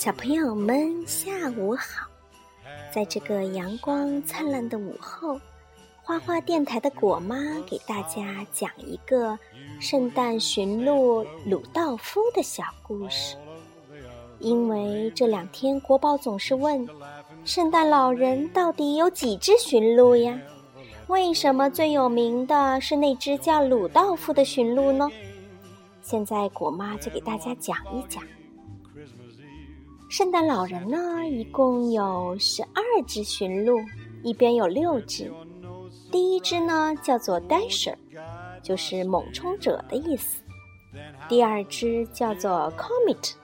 小朋友们，下午好！在这个阳光灿烂的午后，花花电台的果妈给大家讲一个圣诞驯鹿鲁道夫的小故事。因为这两天国宝总是问，圣诞老人到底有几只驯鹿呀？为什么最有名的是那只叫鲁道夫的驯鹿呢？现在果妈就给大家讲一讲。圣诞老人呢，一共有十二只驯鹿，一边有六只。第一只呢叫做 Dasher，就是猛冲者的意思；第二只叫做 Comet，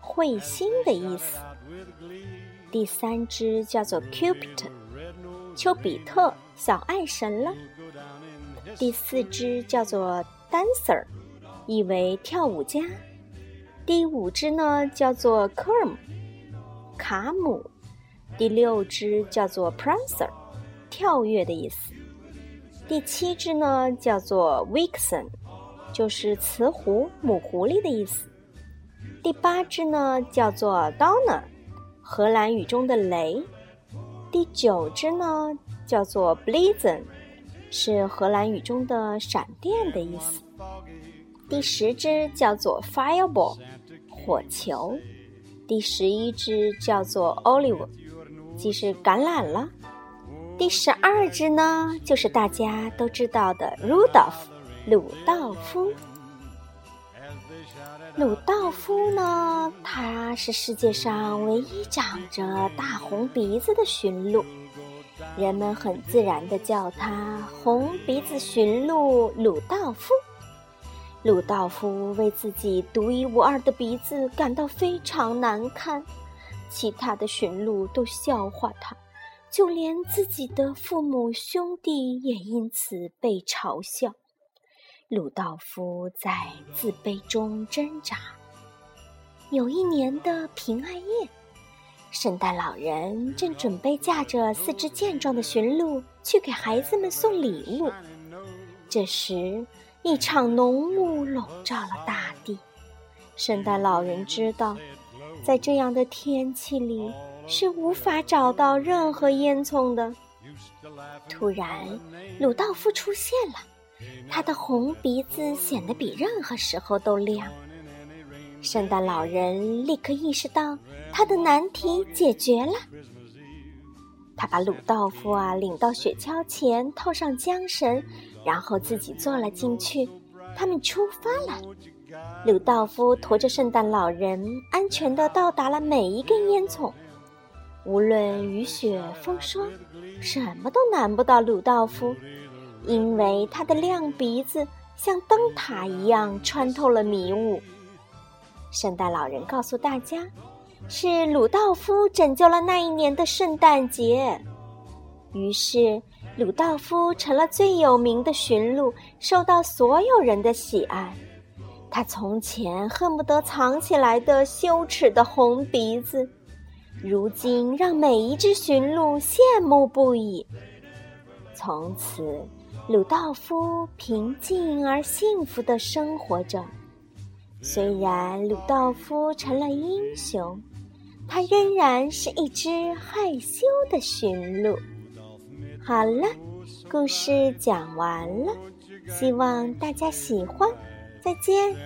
彗星的意思；第三只叫做 Cupid，丘比特，小爱神了；第四只叫做 Dancer，意为跳舞家。第五只呢叫做 Kerm，卡姆；第六只叫做 Prancer，跳跃的意思；第七只呢叫做 Vixen，就是雌狐、母狐狸的意思；第八只呢叫做 Donner，荷兰语中的雷；第九只呢叫做 Blizzen，是荷兰语中的闪电的意思；第十只叫做 Fireball。火球，第十一只叫做 Olive，即是橄榄了。第十二只呢，就是大家都知道的 Rudolph，鲁道夫。鲁道夫呢，他是世界上唯一长着大红鼻子的驯鹿，人们很自然的叫他红鼻子驯鹿鲁道夫。鲁道夫为自己独一无二的鼻子感到非常难堪，其他的驯鹿都笑话他，就连自己的父母兄弟也因此被嘲笑。鲁道夫在自卑中挣扎。有一年的平安夜，圣诞老人正准备驾着四只健壮的驯鹿去给孩子们送礼物，这时。一场浓雾笼罩了大地。圣诞老人知道，在这样的天气里是无法找到任何烟囱的。突然，鲁道夫出现了，他的红鼻子显得比任何时候都亮。圣诞老人立刻意识到他的难题解决了。他把鲁道夫啊领到雪橇前，套上缰绳。然后自己坐了进去，他们出发了。鲁道夫驮着圣诞老人，安全的到达了每一根烟囱。无论雨雪风霜，什么都难不倒鲁道夫，因为他的亮鼻子像灯塔一样穿透了迷雾。圣诞老人告诉大家，是鲁道夫拯救了那一年的圣诞节。于是。鲁道夫成了最有名的驯鹿，受到所有人的喜爱。他从前恨不得藏起来的羞耻的红鼻子，如今让每一只驯鹿羡慕不已。从此，鲁道夫平静而幸福的生活着。虽然鲁道夫成了英雄，它仍然是一只害羞的驯鹿。好了，故事讲完了，希望大家喜欢，再见。